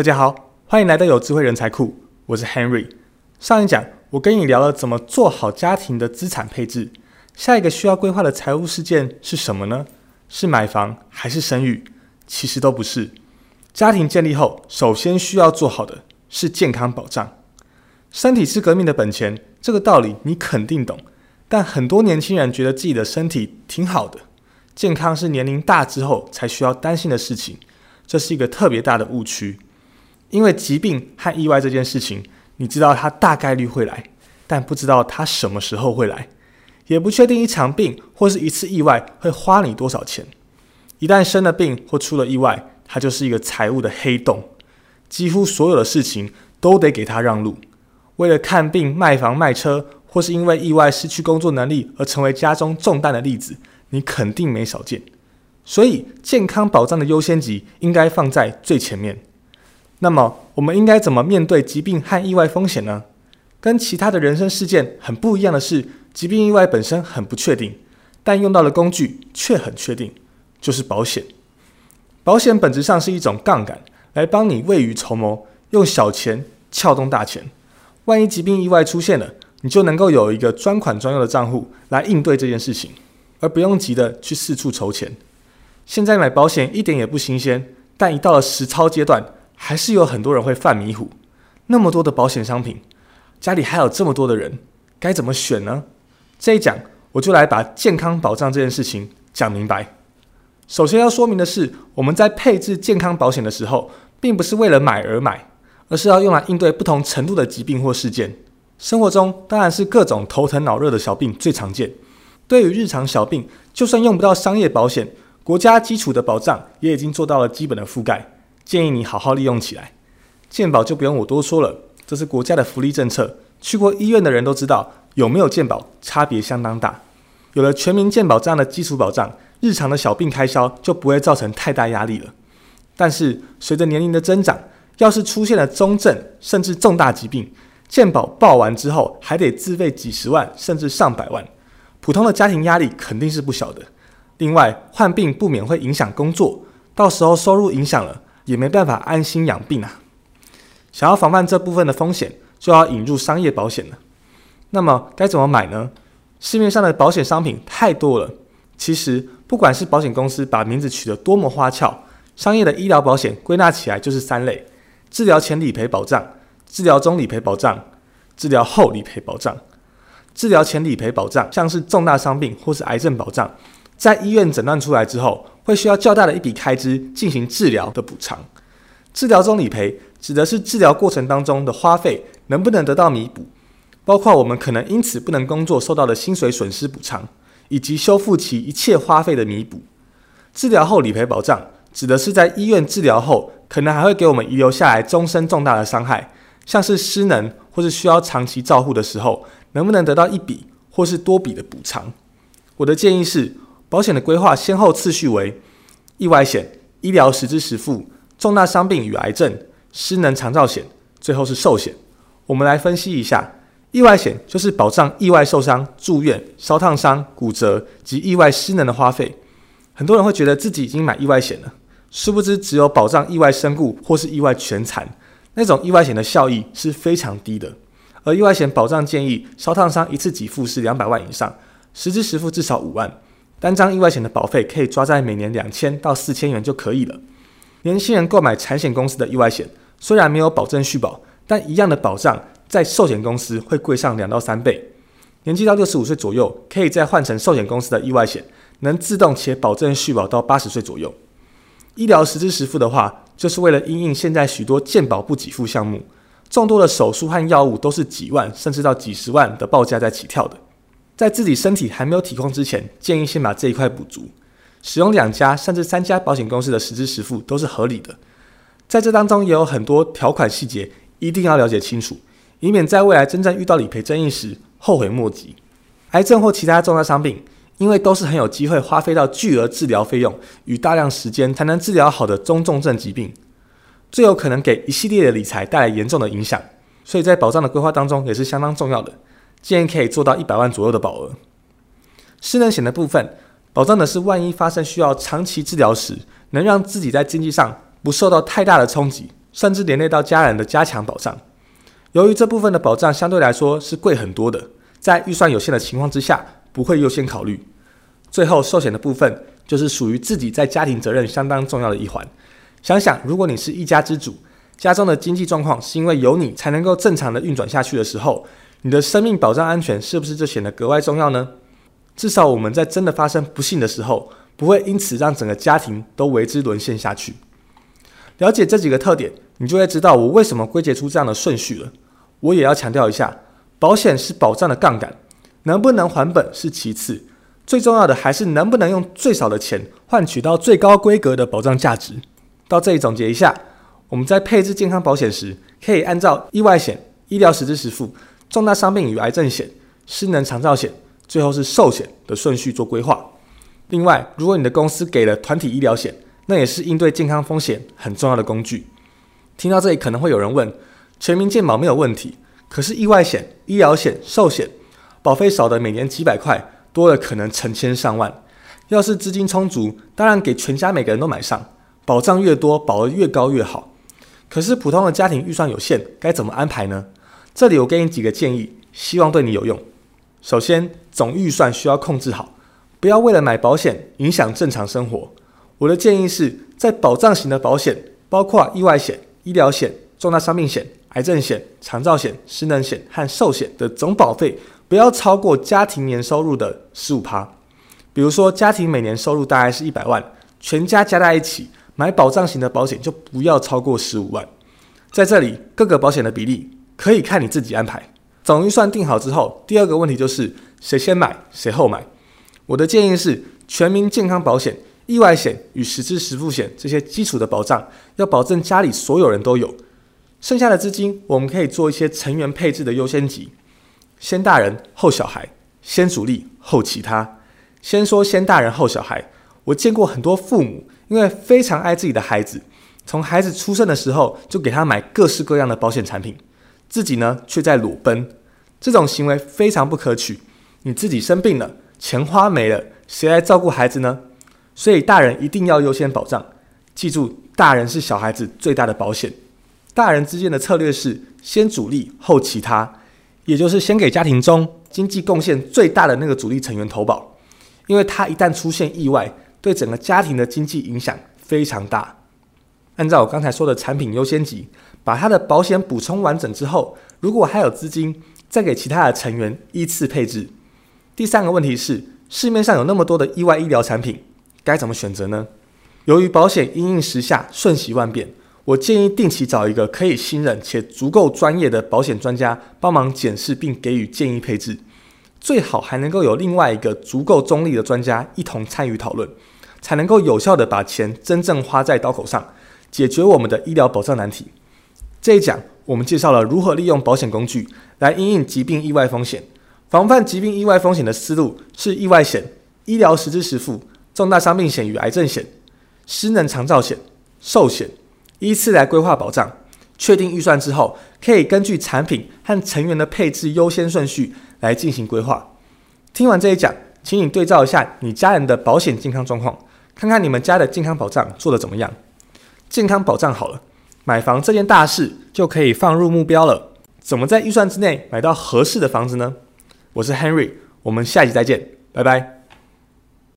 大家好，欢迎来到有智慧人才库，我是 Henry。上一讲我跟你聊了怎么做好家庭的资产配置，下一个需要规划的财务事件是什么呢？是买房还是生育？其实都不是。家庭建立后，首先需要做好的是健康保障。身体是革命的本钱，这个道理你肯定懂。但很多年轻人觉得自己的身体挺好的，健康是年龄大之后才需要担心的事情，这是一个特别大的误区。因为疾病和意外这件事情，你知道它大概率会来，但不知道它什么时候会来，也不确定一场病或是一次意外会花你多少钱。一旦生了病或出了意外，它就是一个财务的黑洞，几乎所有的事情都得给他让路。为了看病、卖房、卖车，或是因为意外失去工作能力而成为家中重担的例子，你肯定没少见。所以，健康保障的优先级应该放在最前面。那么，我们应该怎么面对疾病和意外风险呢？跟其他的人生事件很不一样的是，疾病意外本身很不确定，但用到的工具却很确定，就是保险。保险本质上是一种杠杆，来帮你未雨绸缪，用小钱撬动大钱。万一疾病意外出现了，你就能够有一个专款专用的账户来应对这件事情，而不用急的去四处筹钱。现在买保险一点也不新鲜，但一到了实操阶段。还是有很多人会犯迷糊，那么多的保险商品，家里还有这么多的人，该怎么选呢？这一讲我就来把健康保障这件事情讲明白。首先要说明的是，我们在配置健康保险的时候，并不是为了买而买，而是要用来应对不同程度的疾病或事件。生活中当然是各种头疼脑热的小病最常见。对于日常小病，就算用不到商业保险，国家基础的保障也已经做到了基本的覆盖。建议你好好利用起来，健保就不用我多说了，这是国家的福利政策。去过医院的人都知道，有没有健保差别相当大。有了全民健保这样的基础保障，日常的小病开销就不会造成太大压力了。但是随着年龄的增长，要是出现了中症甚至重大疾病，健保报完之后还得自费几十万甚至上百万，普通的家庭压力肯定是不小的。另外，患病不免会影响工作，到时候收入影响了。也没办法安心养病啊！想要防范这部分的风险，就要引入商业保险了。那么该怎么买呢？市面上的保险商品太多了。其实不管是保险公司把名字取得多么花俏，商业的医疗保险归纳起来就是三类：治疗前理赔保障、治疗中理赔保障、治疗后理赔保障。治疗前理赔保障像是重大伤病或是癌症保障。在医院诊断出来之后，会需要较大的一笔开支进行治疗的补偿。治疗中理赔指的是治疗过程当中的花费能不能得到弥补，包括我们可能因此不能工作受到的薪水损失补偿，以及修复其一切花费的弥补。治疗后理赔保障指的是在医院治疗后，可能还会给我们遗留下来终身重大的伤害，像是失能或是需要长期照护的时候，能不能得到一笔或是多笔的补偿？我的建议是。保险的规划先后次序为：意外险、医疗实支实付、重大伤病与癌症、失能长照险，最后是寿险。我们来分析一下，意外险就是保障意外受伤、住院、烧烫伤、骨折及意外失能的花费。很多人会觉得自己已经买意外险了，殊不知只有保障意外身故或是意外全残，那种意外险的效益是非常低的。而意外险保障建议，烧烫伤一次给付是两百万以上，实支实付至少五万。单张意外险的保费可以抓在每年两千到四千元就可以了。年轻人购买产险公司的意外险，虽然没有保证续保，但一样的保障在寿险公司会贵上两到三倍。年纪到六十五岁左右，可以再换成寿险公司的意外险，能自动且保证续保到八十岁左右。医疗实支实付的话，就是为了因应现在许多健保不给付项目，众多的手术和药物都是几万甚至到几十万的报价在起跳的。在自己身体还没有体况之前，建议先把这一块补足。使用两家甚至三家保险公司的实支实付都是合理的。在这当中也有很多条款细节，一定要了解清楚，以免在未来真正遇到理赔争议时后悔莫及。癌症或其他重大伤病，因为都是很有机会花费到巨额治疗费用与大量时间才能治疗好的中重症疾病，最有可能给一系列的理财带来严重的影响，所以在保障的规划当中也是相当重要的。建议可以做到一百万左右的保额。失能险的部分，保障的是万一发生需要长期治疗时，能让自己在经济上不受到太大的冲击，甚至连累到家人的加强保障。由于这部分的保障相对来说是贵很多的，在预算有限的情况之下，不会优先考虑。最后，寿险的部分就是属于自己在家庭责任相当重要的一环。想想，如果你是一家之主，家中的经济状况是因为有你才能够正常的运转下去的时候，你的生命保障安全是不是就显得格外重要呢？至少我们在真的发生不幸的时候，不会因此让整个家庭都为之沦陷下去。了解这几个特点，你就会知道我为什么归结出这样的顺序了。我也要强调一下，保险是保障的杠杆，能不能还本是其次，最重要的还是能不能用最少的钱换取到最高规格的保障价值。到这里总结一下，我们在配置健康保险时，可以按照意外险、医疗实支实付、重大伤病与癌症险、失能长照险，最后是寿险的顺序做规划。另外，如果你的公司给了团体医疗险，那也是应对健康风险很重要的工具。听到这里，可能会有人问：全民健保没有问题，可是意外险、医疗险、寿险保费少的每年几百块，多了可能成千上万。要是资金充足，当然给全家每个人都买上，保障越多，保额越高越好。可是普通的家庭预算有限，该怎么安排呢？这里我给你几个建议，希望对你有用。首先，总预算需要控制好，不要为了买保险影响正常生活。我的建议是在保障型的保险，包括意外险、医疗险、重大伤病险、癌症险、长照险、失能险和寿险的总保费不要超过家庭年收入的十五趴。比如说，家庭每年收入大概是一百万，全家加在一起买保障型的保险就不要超过十五万。在这里，各个保险的比例可以看你自己安排。总预算定好之后，第二个问题就是谁先买谁后买。我的建议是全民健康保险。意外险与实支实付险这些基础的保障，要保证家里所有人都有。剩下的资金，我们可以做一些成员配置的优先级，先大人后小孩，先主力后其他。先说先大人后小孩，我见过很多父母，因为非常爱自己的孩子，从孩子出生的时候就给他买各式各样的保险产品，自己呢却在裸奔。这种行为非常不可取。你自己生病了，钱花没了，谁来照顾孩子呢？所以大人一定要优先保障，记住，大人是小孩子最大的保险。大人之间的策略是先主力后其他，也就是先给家庭中经济贡献最大的那个主力成员投保，因为他一旦出现意外，对整个家庭的经济影响非常大。按照我刚才说的产品优先级，把他的保险补充完整之后，如果还有资金，再给其他的成员依次配置。第三个问题是，市面上有那么多的意外医疗产品。该怎么选择呢？由于保险因应时下瞬息万变，我建议定期找一个可以信任且足够专业的保险专家帮忙检视并给予建议配置，最好还能够有另外一个足够中立的专家一同参与讨论，才能够有效的把钱真正花在刀口上，解决我们的医疗保障难题。这一讲我们介绍了如何利用保险工具来因应疾病意外风险，防范疾病意外风险的思路是意外险、医疗实支实付。重大伤病险与癌症险、失能长照险、寿险，依次来规划保障。确定预算之后，可以根据产品和成员的配置优先顺序来进行规划。听完这一讲，请你对照一下你家人的保险健康状况，看看你们家的健康保障做得怎么样。健康保障好了，买房这件大事就可以放入目标了。怎么在预算之内买到合适的房子呢？我是 Henry，我们下集再见，拜拜。